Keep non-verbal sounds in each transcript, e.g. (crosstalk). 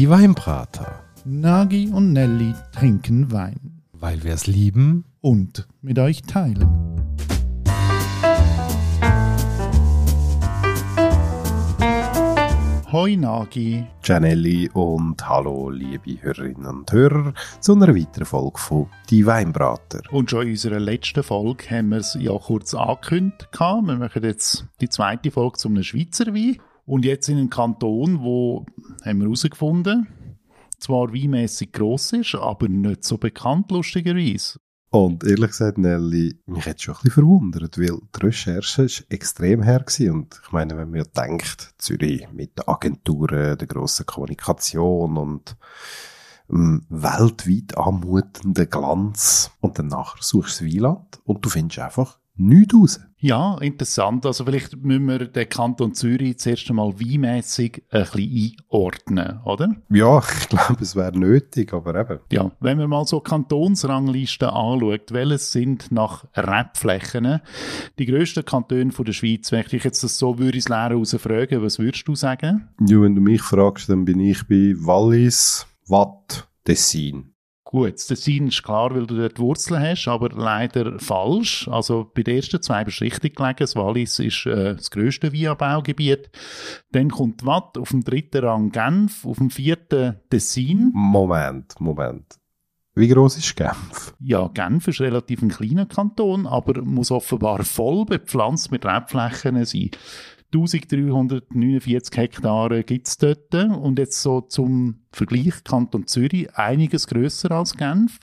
Die Weinbrater. Nagi und Nelly trinken Wein. Weil wir es lieben. Und mit euch teilen. Hoi Nagi. Janelli und hallo liebe Hörerinnen und Hörer zu einer weiteren Folge von Die Weinbrater. Und schon in unserer letzten Folge haben wir es ja kurz angekündigt. Wir machen jetzt die zweite Folge zu einem Schweizer Wein. Und jetzt in einem Kanton, wo haben wir herausgefunden, zwar weinmässig gross ist, aber nicht so bekannt, lustigerweise. Und ehrlich gesagt, Nelly, mich hat schon ein bisschen verwundert, weil die Recherche ist extrem her gewesen. Und ich meine, wenn man denkt, Zürich mit den Agenturen, der grossen Kommunikation und ähm, weltweit anmutenden Glanz und dann suchst du das Wieland und du findest einfach nichts raus. Ja, interessant. Also vielleicht müssen wir den Kanton Zürich zuerst einmal weinmässig ein bisschen einordnen, oder? Ja, ich glaube, es wäre nötig, aber eben. Ja, wenn man mal so Kantonsranglisten anschaut, welches sind nach Rebflächen die grössten Kantone der Schweiz? Wenn ich jetzt das so würde ins Leere fragen, was würdest du sagen? Ja, wenn du mich fragst, dann bin ich bei Wallis, Watt, Tessin. Gut, das Tessin ist klar, weil du dort Wurzeln hast, aber leider falsch. Also bei den ersten zwei bist du richtig gelegen. Das Wallis ist äh, das grösste Weinanbaugebiet. Dann kommt Watt, auf dem dritten Rang Genf, auf dem vierten Tessin. Moment, Moment. Wie groß ist Genf? Ja, Genf ist relativ ein kleiner Kanton, aber muss offenbar voll bepflanzt mit Rebflächen sein. 1349 Hektare gibt es dort. Und jetzt so zum Vergleich, Kanton Zürich, einiges grösser als Genf,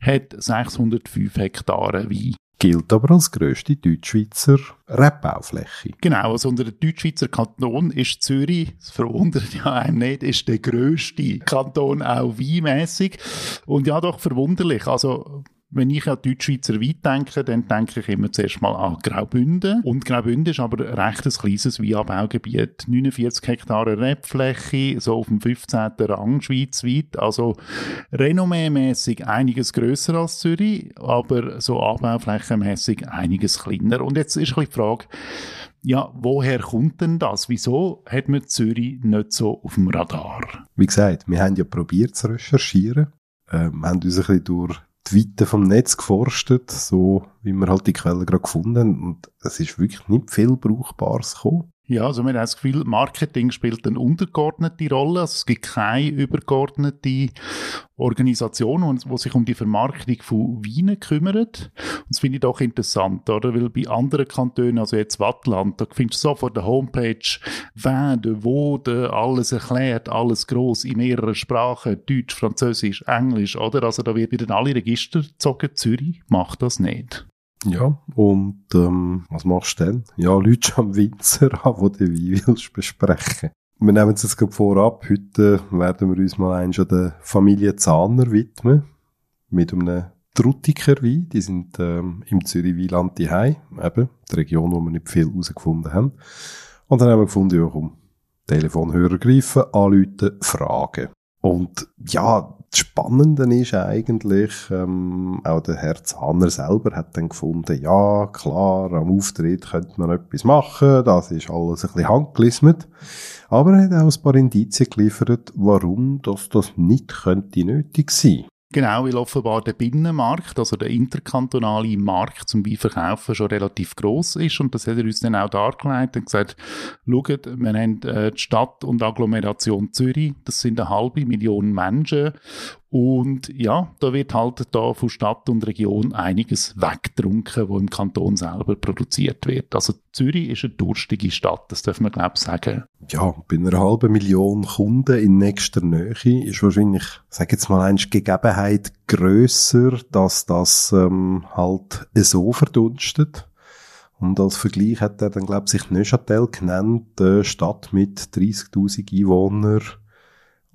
hat 605 Hektare Wein. Gilt aber als grösste Deutschschweizer Rebbaufläche. Genau, also unter dem Deutschschweizer Kanton ist Zürich, das verwundert ja einem nicht, ist der grösste Kanton auch weinmässig. Und ja, doch verwunderlich. Also wenn ich an Deutschschweizer Wein denke, dann denke ich immer zuerst mal an Graubünden. Und Graubünden ist aber ein recht kleines Weinanbaugebiet. 49 Hektare Rebfläche, so auf dem 15. Rang schweizweit. Also renommémäßig einiges grösser als Zürich, aber so anbauflächenmäßig einiges kleiner. Und jetzt ist ein die Frage, ja, woher kommt denn das? Wieso hat man Zürich nicht so auf dem Radar? Wie gesagt, wir haben ja probiert zu recherchieren. Äh, wir haben uns ein bisschen durch die Weite vom Netz geforstet, so wie wir halt die Quellen gerade gefunden haben. Und es ist wirklich nicht viel Brauchbares gekommen. Ja, also wir haben das Gefühl, Marketing spielt eine untergeordnete Rolle. Also es gibt keine übergeordnete Organisation, die sich um die Vermarktung von Weinen kümmert. Und das finde ich doch interessant, oder? Weil bei anderen Kantonen, also jetzt Wattland, da findest du sofort der Homepage, wer, wo, alles erklärt, alles groß in mehreren Sprachen, Deutsch, Französisch, Englisch, oder? Also da wird wieder alle Register gezogen. Zürich macht das nicht. Ja, und ähm, was machst du denn? Ja, Leute am Winzer an, die du Wein willst besprechen. Wir nehmen es jetzt gerade vorab. Heute werden wir uns mal einen schon der Familie Zahner widmen. Mit einem Trutiker Wein. Die sind ähm, im Zürich Wieland Hai, eben, die Region, wo wir nicht viel herausgefunden haben. Und dann haben wir gefunden, ja komm, Telefonhörer greifen, anrufen, fragen. Und ja, das Spannende ist eigentlich, ähm, auch der Herr Zahner selber hat dann gefunden, ja, klar, am Auftritt könnte man etwas machen, das ist alles ein bisschen handgelismet. Aber er hat auch ein paar Indizien geliefert, warum das, das nicht könnte nötig sein. Genau, weil offenbar der Binnenmarkt, also der interkantonale Markt zum Weinverkaufen schon relativ groß ist. Und das hat er uns dann auch dargelegt und gesagt, schaut, wir haben äh, die Stadt und Agglomeration Zürich, das sind eine halbe Million Menschen und ja, da wird halt da von Stadt und Region einiges weggetrunken, wo im Kanton selber produziert wird. Also Zürich ist eine durstige Stadt, das darf man glaube ich sagen. Ja, bei einer halben Million Kunden in nächster Nähe ist wahrscheinlich, sag jetzt mal, eine Gegebenheit grösser, dass das ähm, halt so verdunstet. Und als Vergleich hat er dann, glaube ich, sich Neuchâtel genannt, eine Stadt mit 30.000 Einwohnern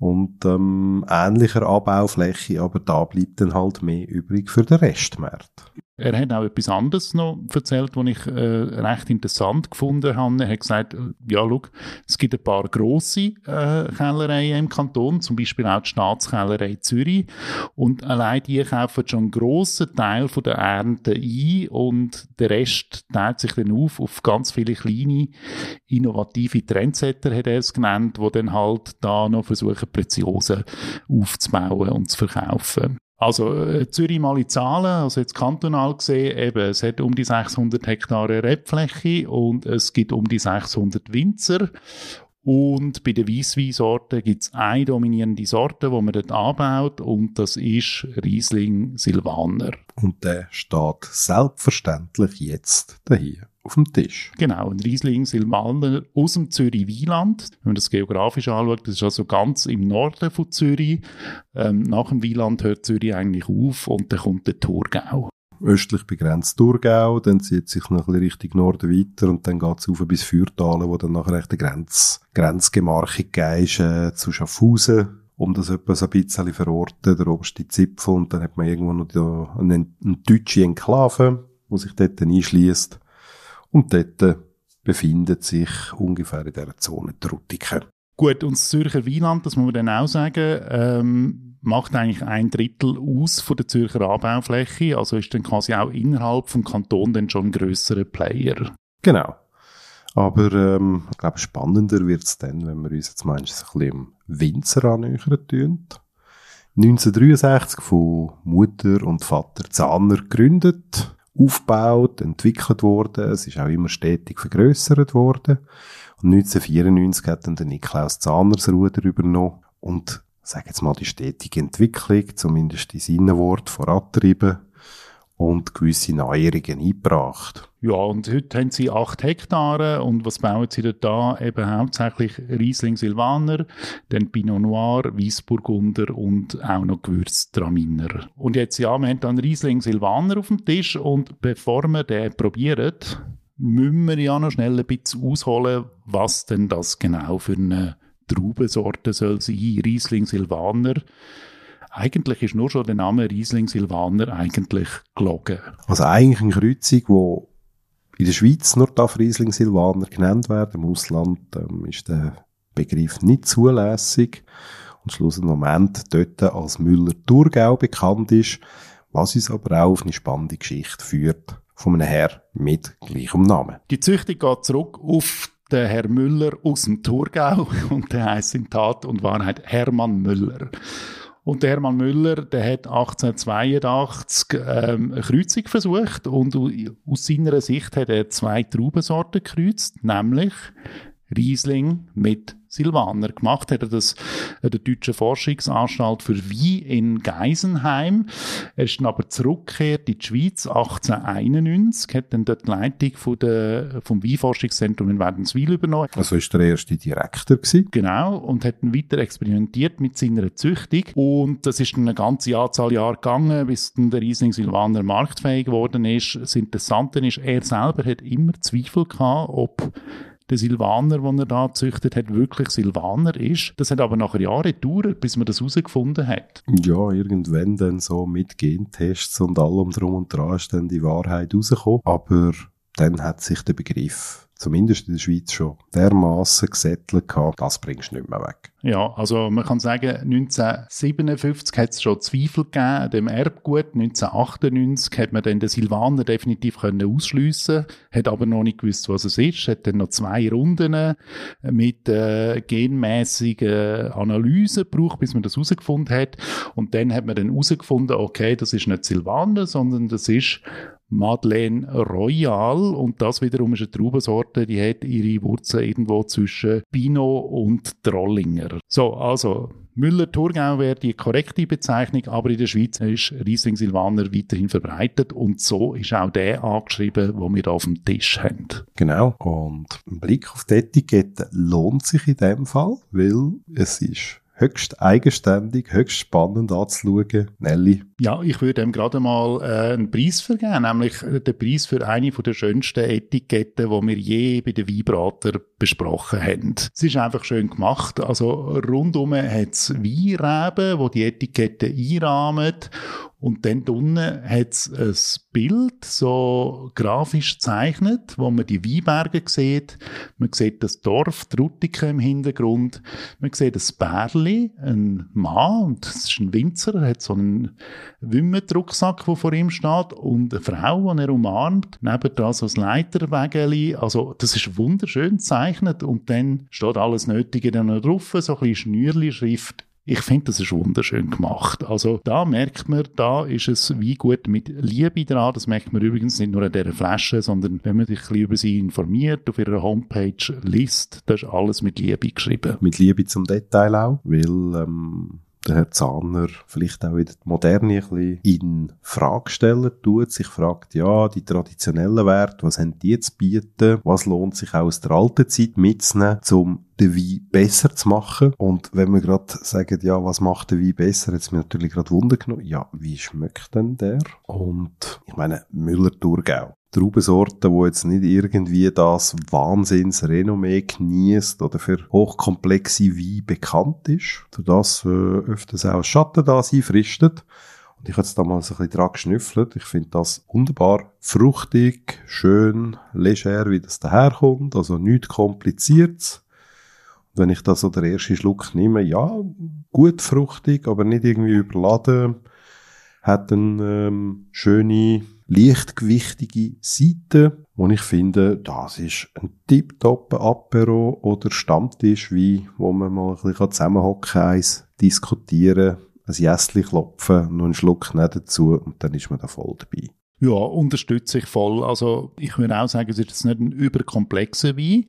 und ähm, ähnlicher Anbaufläche, aber da bleibt dann halt mehr übrig für den Restmarkt. Er hat auch etwas anderes noch erzählt, was ich äh, recht interessant gefunden habe. Er hat gesagt, äh, ja, schau, es gibt ein paar grosse äh, Kellereien im Kanton, zum Beispiel auch die Staatskellerei Zürich. Und allein die kaufen schon einen grossen Teil von der Ernte ein und der Rest teilt sich dann auf auf ganz viele kleine, innovative Trendsetter, hat er es genannt, die dann halt da noch versuchen, Preziosen aufzubauen und zu verkaufen. Also äh, Zürich mal in Zahlen, also jetzt kantonal gesehen, eben, es hat um die 600 Hektare Rebfläche und es gibt um die 600 Winzer und bei den Weissweinsorten gibt es eine dominierende Sorte, die man dort anbaut, und das ist Riesling Silvaner. Und der steht selbstverständlich jetzt hier auf dem Tisch. Genau, ein Riesling Silvaner aus dem Zürich Wieland. Wenn man das geografisch anschaut, das ist also ganz im Norden von Zürich. Ähm, nach dem Wieland hört Zürich eigentlich auf und dann kommt der Thurgau östlich begrenzt Thurgau, dann zieht sich noch ein bisschen Richtung Norden weiter und dann geht es auf bis Fürtalen, wo dann nachher echt eine Grenz, Grenzgemarkung ist, äh, zu Schaffhausen, um das etwas ein bisschen verorten, der oberste Zipfel und dann hat man irgendwo noch die, eine, eine deutsche Enklave, wo sich dort einschließt und dort befindet sich ungefähr in dieser Zone die Rutiken. Gut, und das Zürcher Wieland, das muss man dann auch sagen, ähm, macht eigentlich ein Drittel aus von der Zürcher Anbaufläche, also ist dann quasi auch innerhalb vom Kanton dann schon ein grösserer Player. Genau. Aber ähm, ich glaube, spannender wird es dann, wenn wir uns jetzt meistens ein bisschen im Winzer annähern tun. 1963 von Mutter und Vater Zahner gegründet, aufgebaut, entwickelt worden. Es ist auch immer stetig vergrößert worden. Und 1994 hat dann der Niklaus Zahner Ruder übernommen und sage jetzt mal die stetige Entwicklung, zumindest in seinen Worten, vorantrieben und gewisse Neuerungen eingebracht. Ja, und heute haben sie acht Hektare und was bauen sie da? da? Eben hauptsächlich Riesling Silvaner, dann Pinot Noir, Weissburgunder und auch noch Gewürztraminer. Und jetzt, ja, wir haben dann Riesling Silvaner auf dem Tisch und bevor wir den probieren, müssen wir ja noch schnell ein bisschen ausholen, was denn das genau für eine Traubensorte soll sein, Riesling Silvaner. Eigentlich ist nur schon der Name Riesling Silvaner eigentlich gelogen. Also eigentlich eine Kreuzung, wo in der Schweiz nur darf Riesling Silvaner genannt werden. Im Ausland ähm, ist der Begriff nicht zulässig. Und schlussendlich Moment dort als Müller-Thurgau bekannt ist, was uns aber auch auf eine spannende Geschichte führt von einem Herr mit gleichem Namen. Die Züchtung geht zurück auf den Herr Müller aus dem Thurgau (laughs) und der heißt in Tat und Wahrheit Hermann Müller. Und der Hermann Müller, der hat 1882 ähm, eine Kreuzung versucht und aus seiner Sicht hat er zwei Traubensorten gekreuzt, nämlich Riesling mit Silvaner gemacht, hat er das an der Deutschen Forschungsanstalt für Wein in Geisenheim. Er ist dann aber zurückgekehrt in die Schweiz 1891, hat dann dort die Leitung von der, vom Weinforschungszentrum in Wädenswil übernommen. Also ist der erste Direktor gewesen? Genau, und hat dann weiter experimentiert mit seiner Züchtung und das ist dann eine ganze Anzahl Jahre gegangen, bis dann der Riesling Silvaner marktfähig geworden ist. Das Interessante ist, er selber hat immer Zweifel gehabt, ob der Silvaner, den er da gezüchtet hat, wirklich Silvaner ist. Das hat aber nach Jahren gedauert, bis man das herausgefunden hat. Ja, irgendwann dann so mit Gentests und allem drum und dran ist dann die Wahrheit rausgekommen. Aber dann hat sich der Begriff zumindest in der Schweiz schon dermaßen gesettelt gehabt, das bringst du nicht mehr weg. Ja, also man kann sagen, 1957 hat es schon Zweifel gegeben an dem Erbgut. 1998 hat man dann den Silvaner definitiv können ausschliessen, hat aber noch nicht gewusst, was es ist. Hat dann noch zwei Runden mit äh, genmäßigen Analysen gebraucht, bis man das herausgefunden hat. Und dann hat man dann herausgefunden, okay, das ist nicht Silvaner, sondern das ist Madeleine Royal und das wiederum ist eine Traubensorte, die hat ihre Wurzeln irgendwo zwischen Pinot und Trollinger. So, also Müller-Thurgau wäre die korrekte Bezeichnung, aber in der Schweiz ist Riesling Silvaner weiterhin verbreitet und so ist auch der angeschrieben, wo wir auf dem Tisch haben. Genau. Und ein Blick auf die Etikette lohnt sich in dem Fall, weil es ist höchst eigenständig, höchst spannend anzuschauen. Nelly? Ja, ich würde ihm gerade mal äh, einen Preis vergeben, nämlich den Preis für eine der schönsten Etiketten, die wir je bei den Weinbrater besprochen haben. Es ist einfach schön gemacht. Also rundum hat es Weinreben, die die Etikette einrahmen Und dann unten hat es ein Bild, so grafisch gezeichnet, wo man die Weinberge sieht. Man sieht das Dorf, Truttiken im Hintergrund. Man sieht ein Bärli, ein Mann, und das ist ein Winzer, er hat so einen Wimmet-Rucksack, der vor ihm steht, und eine Frau, die er umarmt. Neben da so ein Leiterwägeli. Also, das ist wunderschön gezeichnet. Und dann steht alles Nötige dann noch drauf, so ein bisschen Schnürli-Schrift ich finde, das ist wunderschön gemacht. Also da merkt man, da ist es wie gut mit Liebe dran. Das merkt man übrigens nicht nur an dieser Flasche, sondern wenn man sich ein über sie informiert, auf ihrer Homepage liest, da ist alles mit Liebe geschrieben. Mit Liebe zum Detail auch, weil ähm, der Herr Zahner vielleicht auch wieder die Moderne ein bisschen in Frage stellen tut, sich fragt, ja, die traditionellen Werte, was haben die zu bieten, was lohnt sich auch aus der alten Zeit mitzunehmen, um den Wein besser zu machen. Und wenn wir gerade sagen, ja, was macht der Wein besser, jetzt mir natürlich gerade Wunder genommen, ja, wie schmeckt denn der? Und ich meine, Müller-Thurgau. Traubensorten, wo jetzt nicht irgendwie das Wahnsinnsrenommee genießt oder für hochkomplexe Wein bekannt ist, das äh, öfters auch Schatten da sein fristet. Und ich habe jetzt da mal ein bisschen dran geschnüffelt. Ich finde das wunderbar fruchtig, schön, leger, wie das daherkommt. Also nichts kompliziertes. Und wenn ich da so den ersten Schluck nehme, ja, gut fruchtig, aber nicht irgendwie überladen. Hat eine ähm, schöne leichtgewichtige Seite, wo ich finde, das ist ein tipptopp Apero oder Stammtisch, wie wo man mal ein bisschen zusammenhocken, diskutieren, ein Jässli klopfen, noch einen Schluck dazu und dann ist man da voll dabei. Ja, unterstütze ich voll. Also ich würde auch sagen, es ist jetzt nicht ein überkomplexer Wein,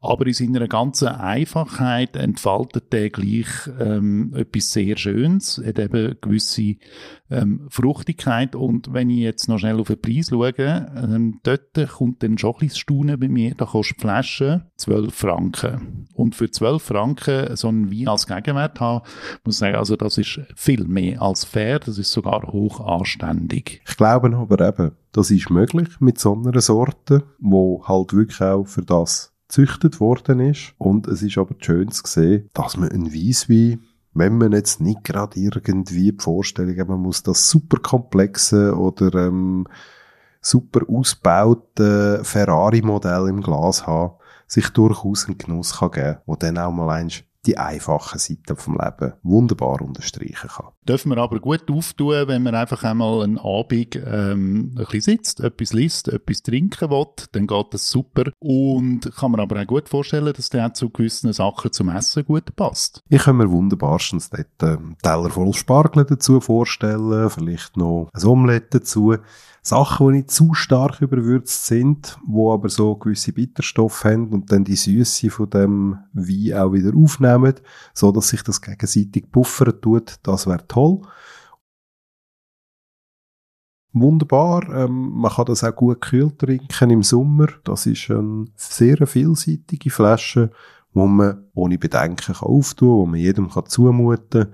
aber in seiner ganzen Einfachheit entfaltet der gleich ähm, etwas sehr Schönes, hat eben gewisse ähm, Fruchtigkeit und wenn ich jetzt noch schnell auf den Preis schaue, ähm, dort kommt dann schon ein bisschen bei mir, da kostet die Flasche 12 Franken. Und für 12 Franken so einen Wein als Gegenwert haben, muss ich sagen, also das ist viel mehr als fair, das ist sogar hoch anständig. Ich glaube aber eben, das ist möglich mit so einer Sorte, wo halt wirklich auch für das gezüchtet worden ist. Und es ist aber schön zu sehen, dass man ein Weisswein wenn man jetzt nicht gerade irgendwie die Vorstellung hat, man muss das super komplexe oder ähm, super ausbaute Ferrari-Modell im Glas haben, sich durchaus einen Genuss kann geben, wo dann auch mal eins die einfachen Seiten vom Leben wunderbar unterstreichen kann. Dürfen wir aber gut auftun, wenn man einfach einmal einen Abend ähm, ein bisschen sitzt, etwas liest, etwas trinken will, dann geht das super. Und kann man aber auch gut vorstellen, dass der auch zu gewissen Sachen zum Essen gut passt. Ich kann mir wunderbarstens dort einen Teller voll Spargel dazu vorstellen, vielleicht noch ein Omelette dazu. Sachen, die nicht zu stark überwürzt sind, wo aber so gewisse Bitterstoffe haben und dann die Süße von dem Wein auch wieder aufnehmen, so dass sich das gegenseitig puffern tut, das wäre toll. Wunderbar, ähm, man kann das auch gut kühl trinken im Sommer. Das ist eine sehr vielseitige Flasche, wo man ohne Bedenken kann auftun, wo man jedem kann zumuten,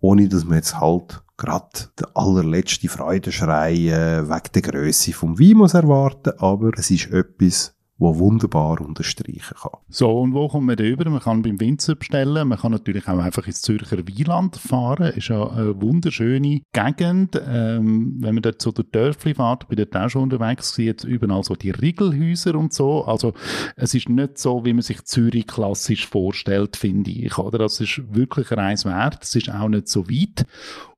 ohne dass man jetzt halt gerade der allerletzte Freudenschrei äh, wegen der Größe vom Wein muss erwarten, aber es ist etwas, wo wunderbar unterstreichen kann. So, und wo kommt man rüber? Man kann beim Winzer bestellen, man kann natürlich auch einfach ins Zürcher Wieland fahren, ist ja eine wunderschöne Gegend. Ähm, wenn man dort so durch Dörfli fährt, bin dort auch schon unterwegs gewesen, jetzt überall so die Riegelhäuser und so. Also, es ist nicht so, wie man sich Zürich klassisch vorstellt, finde ich, oder? Das ist wirklich ein Reis wert, es ist auch nicht so weit.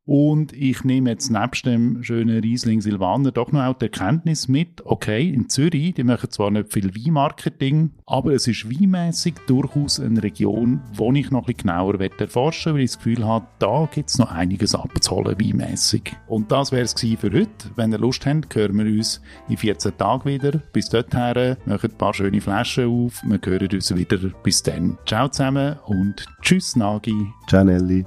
Und ich nehme jetzt nebst dem schönen Riesling Silvaner doch noch auch die Erkenntnis mit, okay, in Zürich, die machen zwar nicht viel Weinmarketing, aber es ist weinmässig durchaus eine Region, wo ich noch ein bisschen genauer erforschen weil ich das Gefühl habe, da gibt es noch einiges abzuholen, weinmässig. Und das wäre es für heute. Wenn ihr Lust habt, hören wir uns in 14 Tagen wieder. Bis dorthin, machen ein paar schöne Flaschen auf. Wir hören uns wieder. Bis dann. Ciao zusammen und tschüss, Nagi. Ciao, Nelly.